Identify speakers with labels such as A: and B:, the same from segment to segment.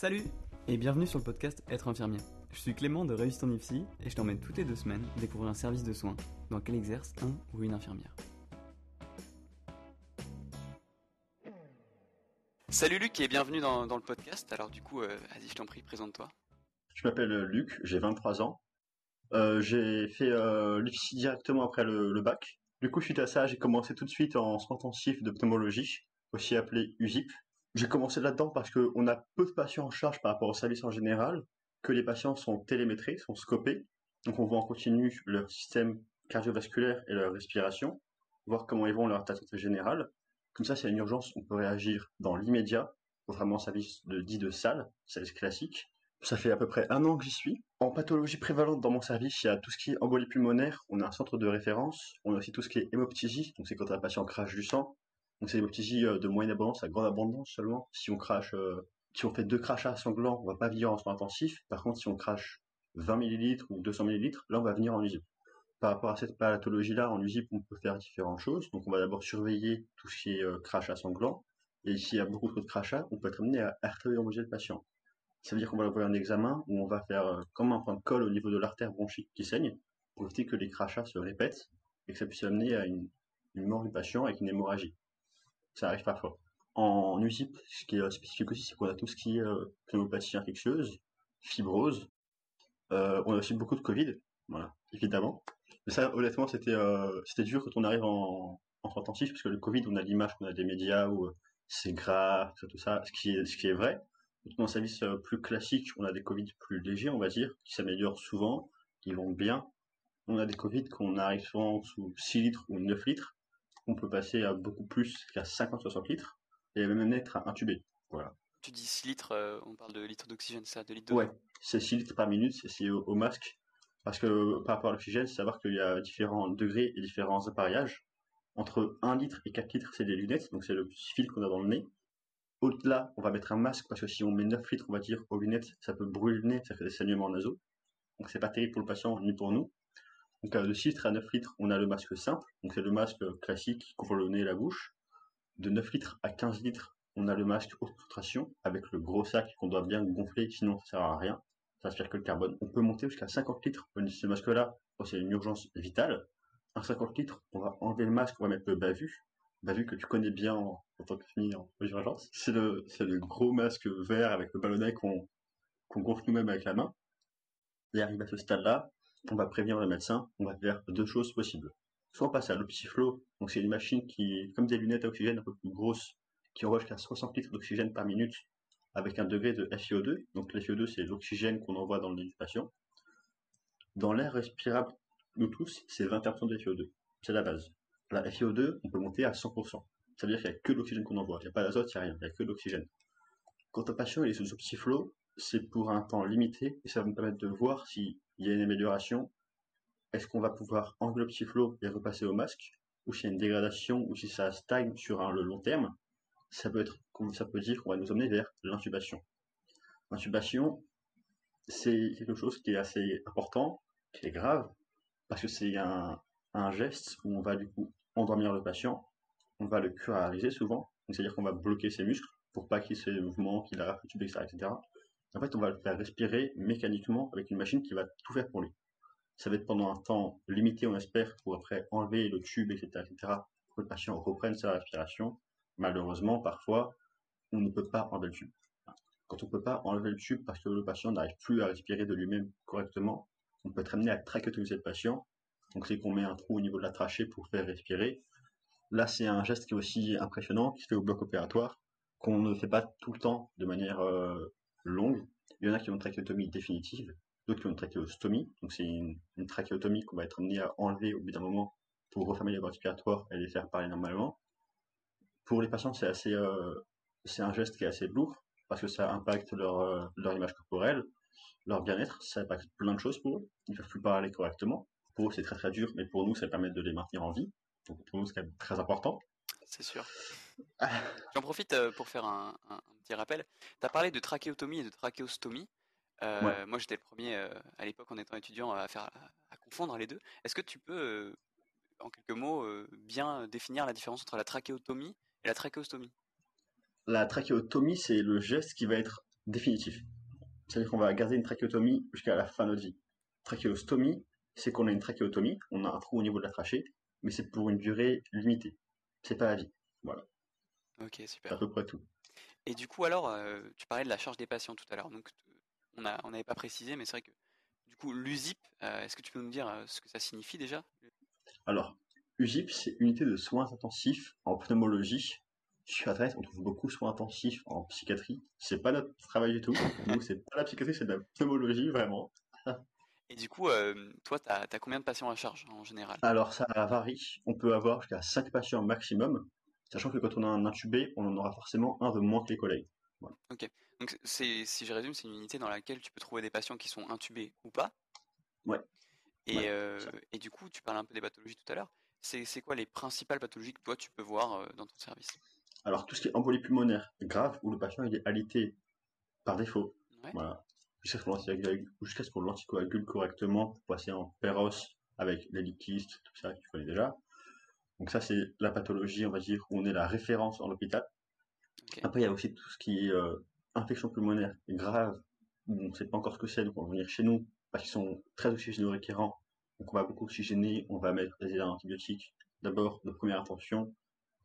A: Salut et bienvenue sur le podcast Être infirmier. Je suis Clément de Réussite en IFSI et je t'emmène toutes les deux semaines découvrir un service de soins dans lequel exerce un ou une infirmière. Salut Luc et bienvenue dans, le podcast. Alors du coup, euh, vas-y je t'en prie, présente-toi.
B: Je m'appelle Luc, j'ai 23 ans. Euh, j'ai fait euh, l'IFSI directement après le, bac. Du coup, suite à ça, j'ai commencé tout de suite en soins intensifs de pneumologie, aussi appelé USIP. J'ai commencé là-dedans parce qu'on a peu de patients en charge par rapport au service en général, que les patients sont télémétrés, sont scopés. Donc on voit en continu leur système cardiovasculaire et leur respiration, voir comment ils vont leur état générale. Comme ça, a une urgence, on peut réagir dans l'immédiat, contrairement service de dit de salle, service classique. Ça fait à peu près un an que j'y suis. En pathologie prévalente dans mon service, il y a tout ce qui est embolie pulmonaire, on a un centre de référence, on a aussi tout ce qui est hémoptysie, donc c'est quand un patient crache du sang, donc c'est l'hémoptysie euh, de moyenne abondance à grande abondance seulement. Si on crache, euh, si on fait deux crachats sanglants, on va pas venir en soins intensifs. Par contre, si on crache 20 ml ou 200 ml, là on va venir en USIP. Par rapport à cette pathologie-là, en USIP, on peut faire différentes choses. Donc on va d'abord surveiller tout ce qui est euh, crachat sanglant. Et s'il y a beaucoup trop de crachats, on peut être amené à artériomoger le patient. Ça veut dire qu'on va avoir un examen où on va faire comme un point de colle au niveau de l'artère bronchique qui saigne, pour éviter que les crachats se répètent et que ça puisse amener à une mort du patient avec une hémorragie ça arrive parfois. En USIP, ce qui est spécifique aussi, c'est qu'on a tout ce qui est euh, pneumopathie infectieuse, fibrose. Euh, on a aussi beaucoup de Covid, évidemment. Mais ça, honnêtement, c'était euh, c'était dur quand on arrive en, en intensif, parce que le Covid, on a l'image qu'on a des médias où c'est grave, tout ça, ce qui est, ce qui est vrai. Dans un service plus classique, on a des Covid plus légers, on va dire, qui s'améliorent souvent, qui vont bien. On a des Covid qu'on arrive souvent sous 6 litres ou 9 litres, on peut passer à beaucoup plus qu'à 50-60 litres et même être intubé. Voilà.
A: Tu dis 6 litres, euh, on parle de litres d'oxygène, ça, de litres
B: Ouais, c'est 6 litres par minute, c'est au, masque. Parce que par rapport à l'oxygène, c'est savoir qu'il y a différents degrés et différents appareillages. Entre 1 litre et 4 litres, c'est des lunettes, donc c'est le fil qu'on a dans le nez. Au-delà, on va mettre un masque parce que si on met 9 litres, on va dire, aux lunettes, ça peut brûler le nez, ça fait des saignements nasaux. Donc c'est pas terrible pour le patient ni pour nous. Donc de 6 litres à 9 litres, on a le masque simple, donc c'est le masque classique qui couvre le nez et la bouche. De 9 litres à 15 litres, on a le masque haute filtration avec le gros sac qu'on doit bien gonfler, sinon ça sert à rien, ça aspire que le carbone. On peut monter jusqu'à 50 litres. Ce masque-là, c'est une urgence vitale. À 50 litres, on va enlever le masque, on va mettre le bavu. Bavu que tu connais bien en, tant que fini en urgence. C'est le, le gros masque vert avec le ballonnet qu'on gonfle nous-mêmes avec la main. Et arrive à ce stade-là, on va prévenir le médecin, on va faire deux choses possibles. Soit on passe à l'opsiflow, donc c'est une machine qui, comme des lunettes à oxygène un peu plus grosses, qui envoie jusqu'à 60 litres d'oxygène par minute avec un degré de FiO2. Donc le FiO2 c'est l'oxygène qu'on envoie dans le nez du patient. Dans l'air respirable, nous tous, c'est 21% de FiO2. C'est la base. La FiO2, on peut monter à 100%. Ça veut dire qu'il n'y a que l'oxygène qu'on envoie. Il n'y a pas d'azote, il n'y a rien. Il n'y a que l'oxygène. Quand un patient est sous opsiflow, c'est pour un temps limité et ça va me permettre de voir s'il y a une amélioration. Est-ce qu'on va pouvoir enlever le petit et repasser au masque ou s'il y a une dégradation ou si ça stagne sur le long terme Ça peut dire, qu'on va nous emmener vers l'intubation. L'intubation, c'est quelque chose qui est assez important, qui est grave, parce que c'est un, geste où on va du coup endormir le patient, on va le curariser souvent, c'est-à-dire qu'on va bloquer ses muscles pour pas qu'il ait ces mouvements, qu'il tube, etc., etc. En fait, on va le faire respirer mécaniquement avec une machine qui va tout faire pour lui. Ça va être pendant un temps limité, on espère, pour après enlever le tube, etc., etc., pour que le patient reprenne sa respiration. Malheureusement, parfois, on ne peut pas enlever le tube. Quand on ne peut pas enlever le tube parce que le patient n'arrive plus à respirer de lui-même correctement, on peut être amené à trachéotomiser le patient. Donc, c'est qu'on met un trou au niveau de la trachée pour faire respirer. Là, c'est un geste qui est aussi impressionnant, qui se fait au bloc opératoire, qu'on ne fait pas tout le temps de manière euh, longue. Il y en a qui ont une trachéotomie définitive, d'autres qui ont une trachéostomie. Donc c'est une, trachéotomie qu'on va être amené à enlever au bout d'un moment pour refermer les voies respiratoires et les faire parler normalement. Pour les patients, c'est assez, euh, c'est un geste qui est assez lourd parce que ça impacte leur, euh, leur image corporelle, leur bien-être, ça impacte plein de choses pour eux. Ils ne peuvent plus parler correctement. Pour eux, c'est très très dur, mais pour nous, ça permet de les maintenir en vie. Donc pour nous, c'est quand même très important.
A: C'est sûr. J'en profite euh, pour faire un, petit rappel. Tu as parlé de trachéotomie et de trachéostomie. Euh, moi, j'étais le premier euh, à l'époque en étant étudiant à, faire, à, confondre les deux. Est-ce que tu peux, en quelques mots, bien définir la différence entre la trachéotomie et la trachéostomie?
B: La trachéotomie, c'est le geste qui va être définitif. C'est-à-dire qu'on va garder une trachéotomie jusqu'à la fin de notre vie. Trachéostomie, c'est qu'on a une trachéotomie, on a un trou au niveau de la trachée, mais c'est pour une durée limitée. C'est pas la vie. Voilà.
A: Ok, super.
B: à peu près tout.
A: Et du coup, alors, euh, tu parlais de la charge des patients tout à l'heure. Donc, on n'avait pas précisé, mais c'est vrai que du coup, l'USIP, euh, est-ce que tu peux nous dire euh, ce que ça signifie déjà?
B: Alors, USIP, c'est unité de soins intensifs en pneumologie. Sur Internet, on trouve beaucoup de soins intensifs en psychiatrie. C'est pas notre travail du tout. Nous, c'est pas la psychiatrie, c'est de la pneumologie, vraiment.
A: Et du coup, toi, tu as, combien de patients à charge en général?
B: Alors, ça varie. On peut avoir jusqu'à 5 patients maximum, sachant que quand on a un intubé, on en aura forcément un de moins que les collègues.
A: Ok. Donc, si je résume, c'est une unité dans laquelle tu peux trouver des patients qui sont intubés ou pas?
B: Ouais.
A: Et, euh, et du coup, tu parles un peu des pathologies tout à l'heure. C'est quoi les principales pathologies que toi tu peux voir euh, dans ton service?
B: Alors, tout ce qui est embolie pulmonaire grave, où le patient il est alité par défaut. Voilà. Jusqu'à ce qu'on l'anticoagule correctement pour passer en péros avec les liquides, tout ça que tu connais déjà. Donc ça, c'est la pathologie, on va dire, où on est la référence en l'hôpital. Après, il y a aussi tout ce qui est euh, infection pulmonaire grave, on ne sait pas encore ce que c'est, donc on va venir chez nous, parce qu'ils sont très oxygéno-requérants. Donc on va beaucoup oxygéner, on va mettre des antibiotiques. D'abord, de première attention,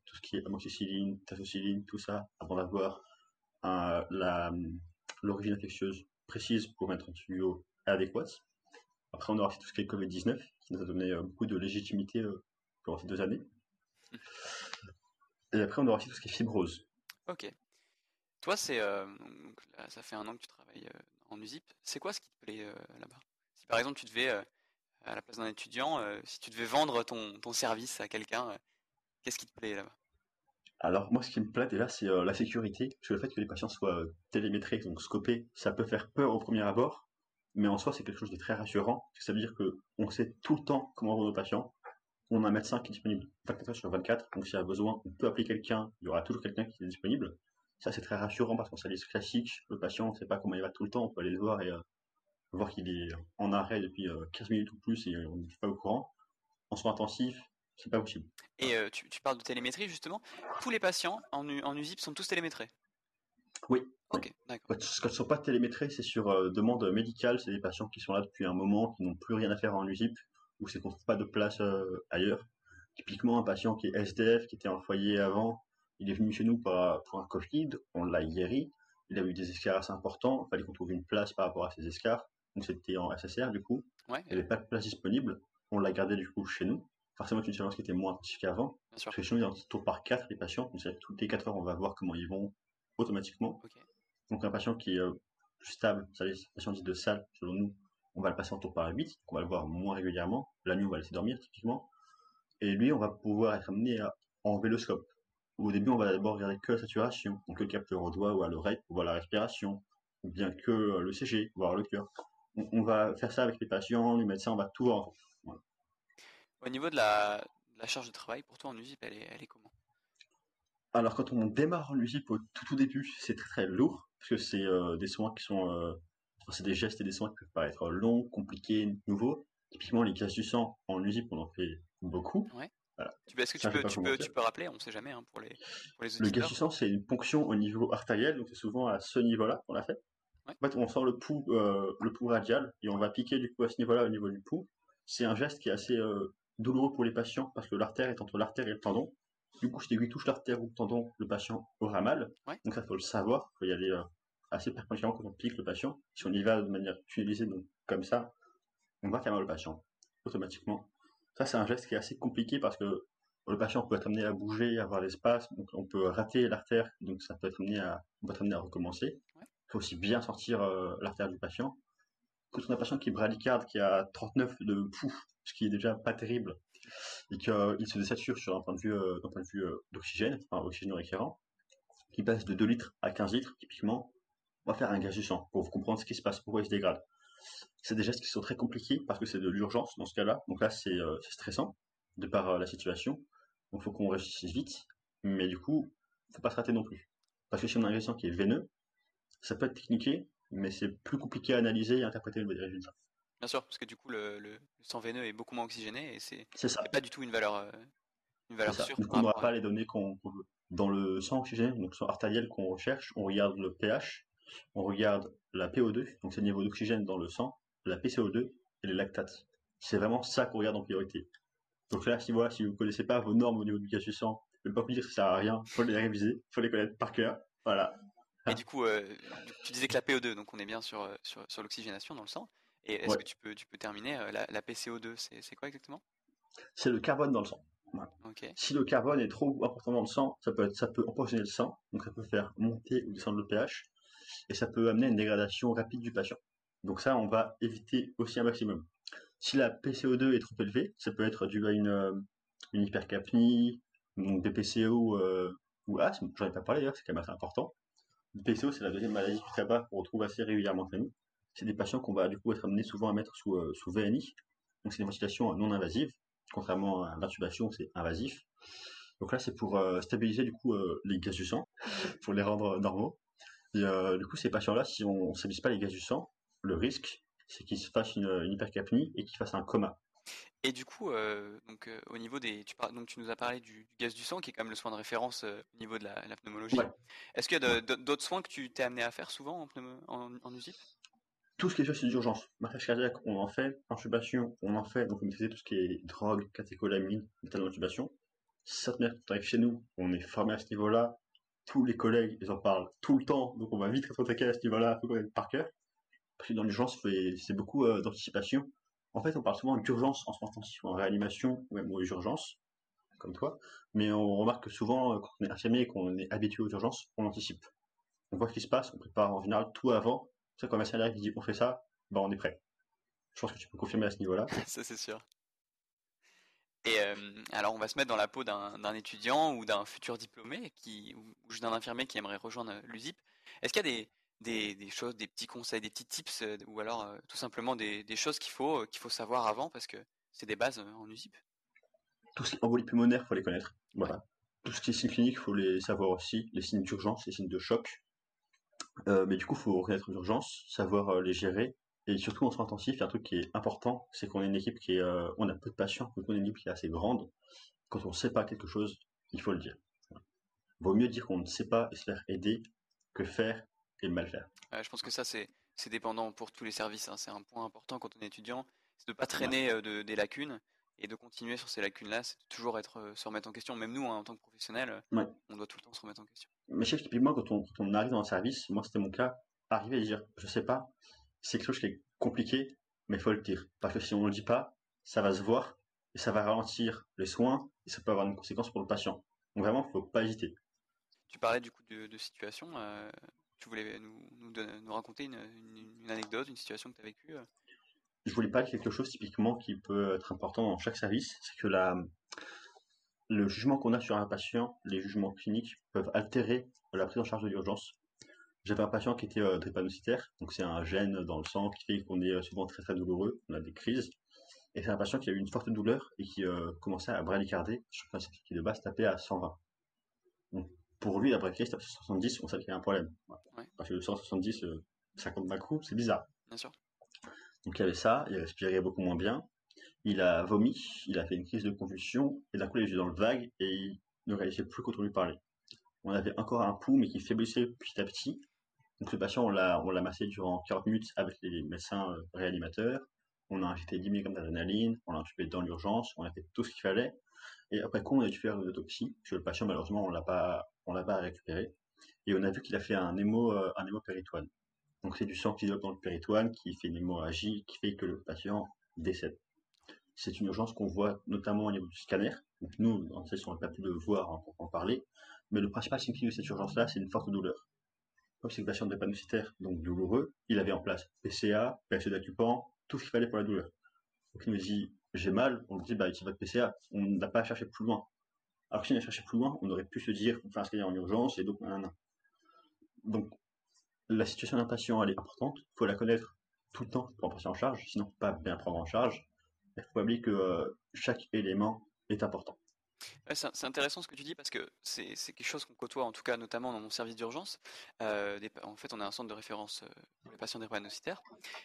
B: tout ce qui est amoxicilline, tazocilline, tout ça, avant d'avoir euh, l'origine infectieuse précise pour mettre un tuyau adéquat. Après, on aura aussi tout ce qui est Covid-19, qui nous a donné euh, beaucoup de légitimité euh, pendant ces deux années. Et après, on aura aussi tout ce qui est fibrose.
A: Ok. Toi, c'est euh, ça fait un an que tu travailles en USIP. C'est quoi ce qui te plaît là-bas? Si par exemple tu devais, à la place d'un étudiant, si tu devais vendre ton, ton service à quelqu'un, qu'est-ce qui te plaît là-bas?
B: Alors moi, ce qui me plaît déjà, c'est la sécurité. Parce que le fait que les patients soient télémétrés, donc scopés, ça peut faire peur au premier abord, mais en soi, c'est quelque chose de très rassurant. Ça veut dire que on sait tout le temps comment vendre nos patients. On a un médecin qui est disponible 24 heures sur 24, donc s'il y a besoin, on peut appeler quelqu'un, il y aura toujours quelqu'un qui est disponible. Ça, c'est très rassurant parce qu'on service classique. Le patient, on ne sait pas comment il va tout le temps. On peut aller le voir et euh, voir qu'il est en arrêt depuis 15 euh, minutes ou plus et on n'est pas au courant. En soins intensifs, c'est pas possible.
A: Et euh, tu, parles de télémétrie justement. Tous les patients en, en USIP sont tous télémétrés?
B: Oui.
A: Ok, d'accord.
B: Quand ils ne sont pas télémétrés, c'est sur demande médicale. C'est des patients qui sont là depuis un moment, qui n'ont plus rien à faire en USIP, ou c'est qu'on ne trouve pas de place ailleurs. Typiquement, un patient qui est SDF, qui était en foyer avant, il est venu chez nous pour, un Covid, on l'a guéri. Il a eu des escarres assez importants. Il fallait qu'on trouve une place par rapport à ces escarres. Donc c'était en SSR du coup. Il n'y avait pas de place disponible. On l'a gardé du coup chez nous. Forcément, c'est une séance qui était moins intensive qu'avant. Parce que chez nous, il y a un tour par 4 les patients. Donc toutes les 4 heures, on va voir comment ils vont automatiquement. Donc un patient qui est euh, plus stable, ça un patient dit de salle, selon nous, on va le passer en tour par 8. On va le voir moins régulièrement. La nuit, on va le laisser dormir typiquement. Et lui, on va pouvoir être amené à enlever le scope au début, on va d'abord regarder que la saturation, donc le capteur au doigt ou à l'oreille pour voir la respiration, ou bien que euh, le CG, voir le cœur. On, va faire ça avec les patients, les médecins, on va tout voir.
A: Au niveau de la, charge de travail, pour toi en USIP, elle est, comment?
B: Alors, quand on démarre en USIP au tout, début, c'est très très lourd, parce que c'est euh, des soins qui sont. Euh, c'est des gestes et des soins qui peuvent paraître longs, compliqués, nouveaux. Typiquement, les cases du sang en USIP, on en fait beaucoup.
A: Est-ce que tu, peux, tu, peux, tu peux, rappeler, on ne sait jamais hein, pour, les, pour les
B: Le gaz du sang, c'est une ponction au niveau artériel, donc c'est souvent à ce niveau-là qu'on a fait. En fait, on sort le pouls, euh, le pouls radial et on va piquer du coup à ce niveau-là, au niveau du pouls. C'est un geste qui est assez euh, douloureux pour les patients parce que l'artère est entre l'artère et le tendon. Du coup, si tu touches l'artère ou le tendon, le patient aura mal. Donc ça, faut le savoir. Il faut y aller euh, assez perpétuellement quand on pique le patient. Si on y va de manière donc comme ça, on va faire mal le patient automatiquement. Ça, c'est un geste qui est assez compliqué parce que le patient peut être amené à bouger, à avoir l'espace, donc on peut rater l'artère, donc ça peut être amené à, on peut être amené à recommencer. Il faut aussi bien sortir euh, l'artère du patient. Quand on a un patient qui est bradycarde, qui a 39 de pouls, ce qui est déjà pas terrible, et qu'il se désature sur un point de vue, euh, point de euh, d'oxygène, enfin oxygène récurrent, qui passe de 2 litres à 15 litres, typiquement, on va faire un gaz du sang pour comprendre ce qui se passe, pourquoi il se dégrade c'est des gestes qui sont très compliqués parce que c'est de l'urgence dans ce cas-là. Donc là, c'est euh, stressant de par euh, la situation. Donc il faut qu'on réussisse vite. Mais du coup, faut pas se rater non plus. Parce que si on a un ingrédient qui est veineux, ça peut être techniqué, mais c'est plus compliqué à analyser et à interpréter le résultat.
A: Bien sûr, parce que du coup, le, sang veineux est beaucoup moins oxygéné et c'est
B: pas
A: du tout une valeur, euh, une valeur sûre.
B: Du coup, on n'aura pas les données qu'on veut. Dans le sang oxygéné, donc le sang artériel qu'on recherche, on regarde le pH On regarde la PO2, donc c'est le niveau d'oxygène dans le sang, la PCO2 et les lactates. C'est vraiment ça qu'on regarde en priorité. Donc là, si, voilà, si vous ne connaissez pas vos normes au niveau du gaz du sang, ne pas vous dire que ça sert à rien, faut les réviser, faut les connaître par cœur. Voilà.
A: Et du coup, euh, tu disais que la PO2, donc on est bien sur, euh, sur, sur l'oxygénation dans le sang. Et est-ce que tu peux, tu peux terminer euh, la, la PCO2, c'est quoi exactement?
B: C'est le carbone dans le sang. Si le carbone est trop important dans le sang, ça peut, ça peut empoisonner le sang, donc ça peut faire monter ou descendre le pH, et ça peut amener à une dégradation rapide du patient. Donc ça, on va éviter aussi un maximum. Si la PCO2 est trop élevée, ça peut être dû à une, une hypercapnie, donc des PCO euh, ou asthme, j'en ai pas parlé d'ailleurs, c'est quand même assez important. Le PCO, c'est la deuxième maladie du tabac qu'on retrouve assez régulièrement chez nous. C'est des patients qu'on va du coup être amenés souvent à mettre sous, euh, sous VNI. Donc c'est des ventilations non invasives, contrairement à l'intubation, c'est invasif. Donc là, c'est pour euh, stabiliser du coup les gaz du sang, pour les rendre normaux. Et du coup, ces patients-là, si on ne stabilise pas les gaz du sang, le risque, c'est qu'ils se fassent une, une hypercapnie et qu'ils fassent un coma.
A: Et du coup, euh, donc euh, au niveau des, tu, donc tu nous as parlé du, gaz du sang, qui est quand même le soin de référence euh, au niveau de la, pneumologie. Est-ce qu'il y a d'autres soins que tu t'es amené à faire souvent en, en, USIP
B: Tout ce qui est juste d'urgence. Massage cardiaque, on en fait. Intubation, on en fait. Donc on maîtrise tout ce qui est drogue, catécholamine, métal d'intubation. Ça te arrive chez nous, on est formé à ce niveau-là. Tous les collègues, ils en parlent tout le temps, donc on va vite être attaqué à ce niveau-là, faut connaître par cœur. Parce que dans l'urgence, c'est beaucoup d'anticipation en fait, on parle souvent d'urgence en soins intensifs, en réanimation, ou même aux urgences, comme toi, mais on remarque que souvent, euh, quand on est infirmier et qu'on est habitué aux urgences, on anticipe. On voit ce qui se passe, on prépare en général tout avant. C'est comme un salarié qui dit on fait ça, ben on est prêt. Je pense que tu peux confirmer à ce niveau-là.
A: ça c'est sûr. Et euh, alors on va se mettre dans la peau d'un étudiant ou d'un futur diplômé qui, ou d'un infirmier qui aimerait rejoindre l'USIP. Est-ce qu'il y a des, des, choses, des petits conseils, des petits tips, euh, ou alors euh, tout simplement des, choses qu'il faut, euh, qu'il faut savoir avant parce que c'est des bases en USIP.
B: Tout ce qui est embolie pulmonaire, faut les connaître. Voilà. Tout ce qui est signes cliniques, faut les savoir aussi. Les signes d'urgence, les signes de choc. Mais du coup, faut reconnaître l'urgence, savoir les gérer. Et surtout en soins intensifs, il y a un truc qui est important, c'est qu'on a une équipe qui est, on a peu de patients, donc on a une équipe qui est assez grande. Quand on ne sait pas quelque chose, il faut le dire. Vaut mieux dire qu'on ne sait pas et se faire aider que faire mal faire.
A: je pense que ça, c'est dépendant pour tous les services. Hein. C'est un point important quand on est étudiant, c'est de pas traîner euh, de, des lacunes et de continuer sur ces lacunes-là. C'est toujours être euh, se remettre en question. Même nous, hein, en tant que professionnels, on doit tout le temps se remettre en question.
B: Mais chef, typiquement, quand on, quand on arrive dans un service, moi c'était mon cas, arriver à dire, je sais pas, c'est quelque chose qui est compliqué, mais il faut le dire. Parce que si on ne le dit pas, ça va se voir et ça va ralentir les soins et ça peut avoir une conséquence pour le patient. Donc vraiment, il faut pas hésiter.
A: Tu parlais du coup de, de situation. Euh, tu voulais nous, nous, raconter une, anecdote, une situation que tu as vécue euh
B: Je voulais parler de quelque chose typiquement qui peut être important dans chaque service, c'est que la, le jugement qu'on a sur un patient, les jugements cliniques peuvent altérer la prise en charge de l'urgence. J'avais un patient qui était euh, drépanocytaire, donc c'est un gène dans le sang qui fait qu'on est euh, souvent très très douloureux, on a des crises. Et c'est un patient qui a eu une forte douleur et qui commençait à bradycarder, sur un qui de base tapait à 120 pour lui, après Christ, 170, on savait qu'il y a un problème. Parce que le 170, 50 d'un coup, c'est bizarre.
A: Bien sûr.
B: Donc il avait ça, il respirait beaucoup moins bien. Il a vomi, il a fait une crise de convulsion, et d'un coup, il est dans le vague, et il ne réalisait plus qu'on lui parlait. On avait encore un pouls, mais qui faiblissait petit à petit. Donc le patient, on l'a, massé durant 40 minutes avec les médecins euh, réanimateurs. On a injecté 10 mg d'adrénaline, on l'a intubé dans l'urgence, on a fait tout ce qu'il fallait. Et après coup, on a dû faire une autopsie, parce que le patient, malheureusement, on l'a pas, on l'a pas récupéré. Et on a vu qu'il a fait un euh, un hémopéritoine. Donc c'est du sang qui dans le péritoine, qui fait une hémorragie, qui fait que le patient décède. C'est une urgence qu'on voit notamment au niveau du scanner. Donc nous, en fait, on n'a pas pu le voir en, en parler. Mais le principal symptôme de cette urgence-là, c'est une forte douleur. Comme c'est une patient drépanocytaire, donc douloureux, il avait en place PCA, PSE d'accupant, tout ce qu'il fallait pour la douleur. Donc il nous dit, j'ai mal, on lui dit, bah, utilise votre PCA. On n'a pas à chercher plus loin. Alors que si on a cherché plus loin, on aurait pu se dire, on fait un scanner en urgence et donc, donc, la situation d'un patient, elle est importante. Il faut la connaître tout le temps pour en passer en charge, sinon pas bien prendre en charge. Il faut oublier que euh, chaque élément est important
A: c'est intéressant ce que tu dis parce que c'est quelque chose qu'on côtoie, en tout cas notamment dans mon service d'urgence. Euh, en fait, on a un centre de référence euh, pour les patients drépanocytaires.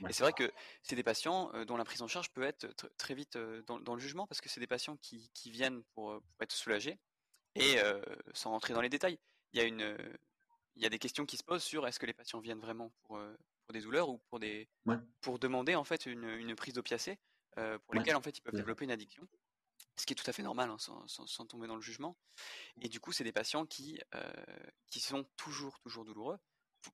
A: Et c'est vrai que c'est des patients euh, dont la prise en charge peut être très vite dans, le jugement parce que c'est des patients qui, viennent pour, être soulagés. Et sans rentrer dans les détails, il y a une, il y a des questions qui se posent sur est-ce que les patients viennent vraiment pour, pour des douleurs ou pour des pour demander en fait une, une prise d'opiacés pour lesquelles en fait ils peuvent développer une addiction ce qui est tout à fait normal hein, sans, tomber dans le jugement. Et du coup, c'est des patients qui, qui sont toujours, toujours douloureux.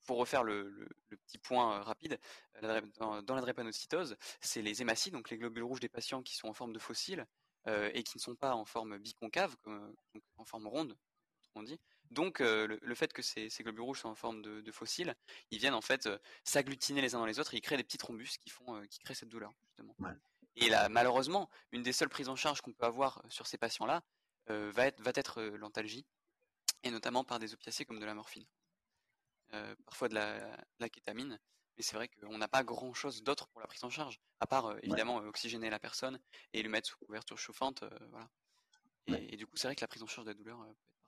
A: Pour, refaire le, petit point rapide, dans, la drépanocytose, c'est les hématies, donc les globules rouges des patients qui sont en forme de fossiles et qui ne sont pas en forme biconcave, en forme ronde, on dit. Donc, le, fait que ces, globules rouges soient en forme de, fossiles, ils viennent en fait s'agglutiner les uns dans les autres et ils créent des petits thrombus qui font, qui créent cette douleur justement. Et là, malheureusement, une des seules prises en charge qu'on peut avoir sur ces patients-là va être, va être l'antalgie, et notamment par des opiacés comme de la morphine, parfois de la, kétamine. Mais c'est vrai qu'on n'a pas grand-chose d'autre pour la prise en charge, à part évidemment oxygéner la personne et lui mettre sous couverture chauffante. voilà. Et, du coup, c'est vrai que la prise en charge de la douleur peut être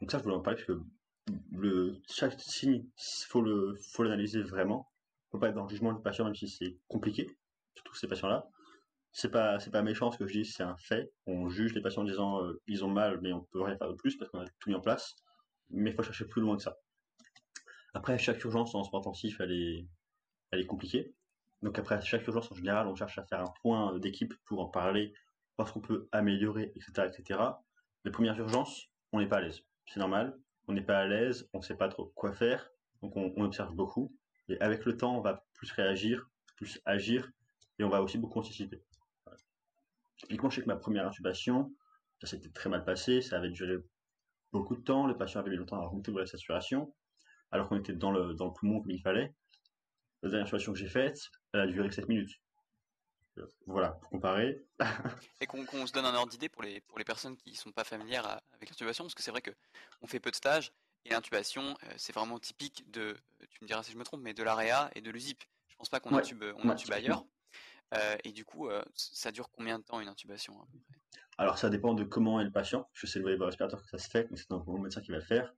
B: Donc ça, je voulais en parler parce que chaque signe, il faut l'analyser vraiment faut pas être dans le jugement du patient, même si c'est compliqué, surtout ces patients-là. C'est pas, pas méchant ce que je dis, c'est un fait. On juge les patients en disant euh, ils ont mal, mais on peut rien faire de plus parce qu'on a tout mis en place. Mais il faut chercher plus loin que ça. Après, chaque urgence en soins intensif, elle est, elle est compliquée. Donc après chaque urgence en général, on cherche à faire un point d'équipe pour en parler, voir ce qu'on peut améliorer, etc., etc. Les premières urgences, on n'est pas à l'aise. C'est normal. On n'est pas à l'aise, on ne sait pas trop quoi faire, donc on observe beaucoup. Et avec le temps, on va plus réagir, plus agir, et on va aussi beaucoup anticiper. Typiquement, je sais que ma première intubation, ça s'était très mal passé, ça avait duré beaucoup de temps, le patient avait mis longtemps à remonter la saturation, alors qu'on était dans le, dans le poumon comme il fallait. La dernière intubation que j'ai faite, elle a duré 7 minutes. Voilà, pour comparer.
A: et qu'on se donne un ordre d'idée pour les, pour les personnes qui ne sont pas familières avec l'intubation, parce que c'est vrai qu'on fait peu de stages, et l'intubation, euh, c'est vraiment typique de, tu me diras si je me trompe, mais de l'AREA et de l'USIP. Je pense pas qu'on intube, on intube ailleurs. Euh, et du coup, euh, ça dure combien de temps une intubation à peu près?
B: Alors ça dépend de comment est le patient. Je sais le respirateur que ça se fait, mais c'est un médecin qui va le faire.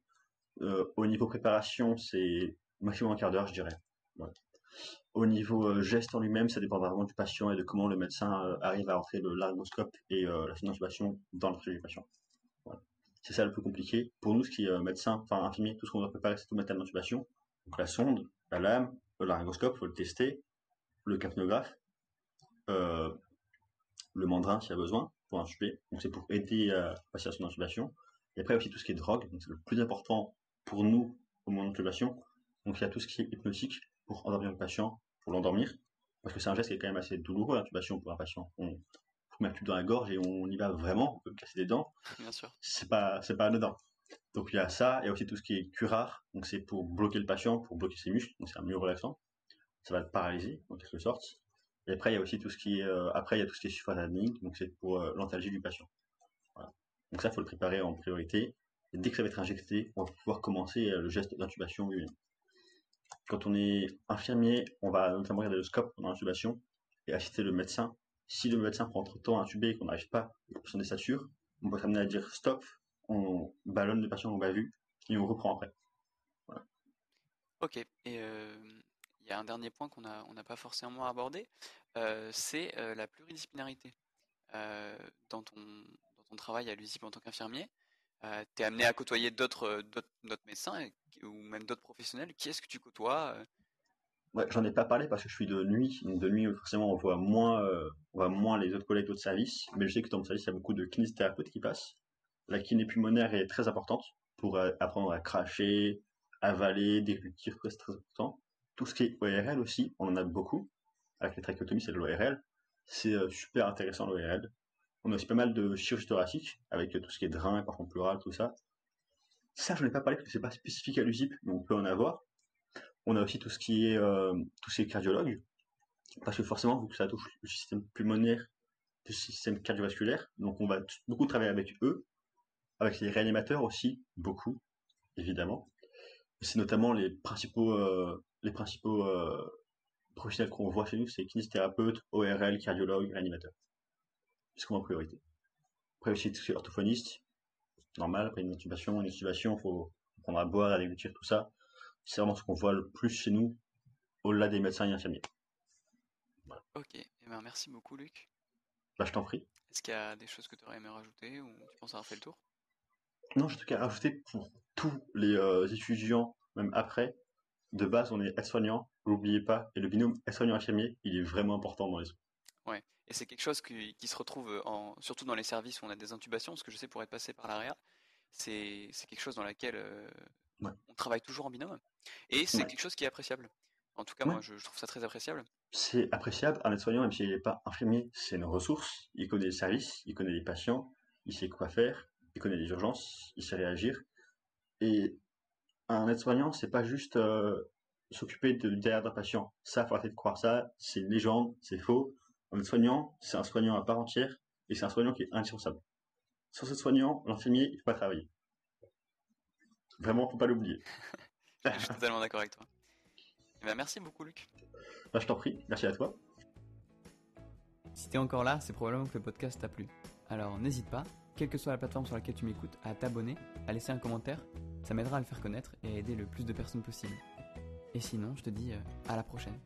B: au niveau préparation, c'est maximum un quart d'heure, je dirais. Au niveau geste en lui-même, ça dépend vraiment du patient et de comment le médecin arrive à entrer le laryngoscope et la intubation dans le du patient. C'est ça le plus compliqué. Pour nous, ce qui est euh, médecin, enfin infirmier, tout ce qu'on doit préparer, c'est tout mettre à l'intubation. Donc la sonde, la lame, le laryngoscope, faut le tester, le capnographe, euh, le mandrin s'il y a besoin pour intuber. Donc c'est pour aider à passer à son intubation. Et après aussi tout ce qui est drogue, c'est le plus important pour nous au moment de l'intubation. Donc il y a tout ce qui est hypnotique pour endormir le patient, pour l'endormir, parce que c'est un geste qui est quand même assez douloureux l'intubation pour un patient met un tube dans la gorge et on y va vraiment, on peut casser des dents.
A: Bien sûr.
B: C'est pas, c'est pas anodin. Donc il y a ça, et aussi tout ce qui est curare, donc c'est pour bloquer le patient, pour bloquer ses muscles, donc c'est un mieux relaxant. Ça va le paralyser, en quelque sorte. Et après il y a aussi tout ce qui est, euh, après il y a tout ce qui est donc c'est pour euh, l'antalgie du patient. Voilà. Donc ça, faut le préparer en priorité. Et dès que ça va être injecté, on va pouvoir commencer euh, le geste d'intubation lui-même. Quand on est infirmier, on va notamment regarder le scope pendant l'intubation et assister le médecin si le médecin prend trop de temps à intuber et qu'on n'arrive pas à son satures, on peut s'amener à dire stop, on ballonne le patient, on va vu, et on reprend après.
A: Ok, et euh, il y a un dernier point qu'on n'a on pas forcément abordé, euh, c'est euh, la pluridisciplinarité. dans, ton, dans travail à l'USIP en tant qu'infirmier, tu es amené à côtoyer d'autres médecins ou même d'autres professionnels. Qui est-ce que tu côtoies
B: Ouais, j'en ai pas parlé parce que je suis de nuit. Donc de nuit, forcément, on voit moins, euh, on voit moins les autres collègues d'autres services. Mais je sais que dans mon service, il y a beaucoup de kinésithérapeutes qui passent. La kiné pulmonaire est très importante pour euh, apprendre à cracher, avaler, déglutir, c'est très important. Tout ce qui est ORL aussi, on en a beaucoup. Avec les trachéotomies, c'est de l'ORL. C'est euh, super intéressant l'ORL. On a aussi pas mal de chirurgie thoracique avec tout ce qui est drain, par contre pleural, tout ça. Ça, je n'en ai pas parlé parce que c'est pas spécifique à l'USIP, mais on peut en avoir. On a aussi tout ce qui est euh, cardiologues, parce que forcément, vu que ça touche le système pulmonaire, le système cardiovasculaire, donc on va beaucoup travailler avec eux, avec les réanimateurs aussi, beaucoup, évidemment. C'est notamment les principaux, euh, les principaux euh, professionnels qu'on voit chez nous, c'est kinésithérapeute, ORL, cardiologue, réanimateur. C'est qu'on en priorité? Après aussi, tout ce qui est orthophoniste, normal, après une intubation, une intubation, faut prendre à boire, à déglutir, tout ça c'est vraiment ce qu'on voit le plus chez nous, au-delà des médecins et infirmiers.
A: Ok, eh ben, merci beaucoup Luc.
B: Bah, je t'en prie.
A: Est-ce qu'il y a des choses que tu aurais aimé rajouter ou tu penses avoir fait le tour?
B: Non, j'ai tout cas rajouter pour tous les euh, étudiants, même après, de base, on est aide-soignant, n'oubliez pas, et le binôme aide-soignant-infirmier, il est vraiment important dans les soins.
A: Ouais, et c'est quelque chose qui, se retrouve en, surtout dans les services où on a des intubations, parce que je sais pour être passé par l'AREA, c'est quelque chose dans laquelle euh, on travaille toujours en binôme, et c'est quelque chose qui est appréciable. En tout cas, moi, je, trouve ça très appréciable.
B: C'est appréciable. Un aide-soignant, même s'il n'est pas infirmier, c'est une ressource. Il connaît les services, il connaît les patients, il sait quoi faire, il connaît les urgences, il sait réagir. Et un aide-soignant, c'est pas juste euh, s'occuper de derrière d'un patient. Ça, faut arrêter de croire ça. C'est une légende, c'est faux. Un aide-soignant, c'est un soignant à part entière et c'est un soignant qui est indispensable. Sans ce soignant, l'infirmier, il ne peut pas travailler. Vraiment, faut pas l'oublier.
A: je suis totalement d'accord avec toi. Eh ben, merci beaucoup, Luc.
B: Bah, je t'en prie, merci à toi.
C: Si t'es encore là, c'est probablement que le podcast t'a plu. Alors n'hésite pas, quelle que soit la plateforme sur laquelle tu m'écoutes, à t'abonner, à laisser un commentaire, ça m'aidera à le faire connaître et à aider le plus de personnes possible. Et sinon, je te dis euh, à la prochaine.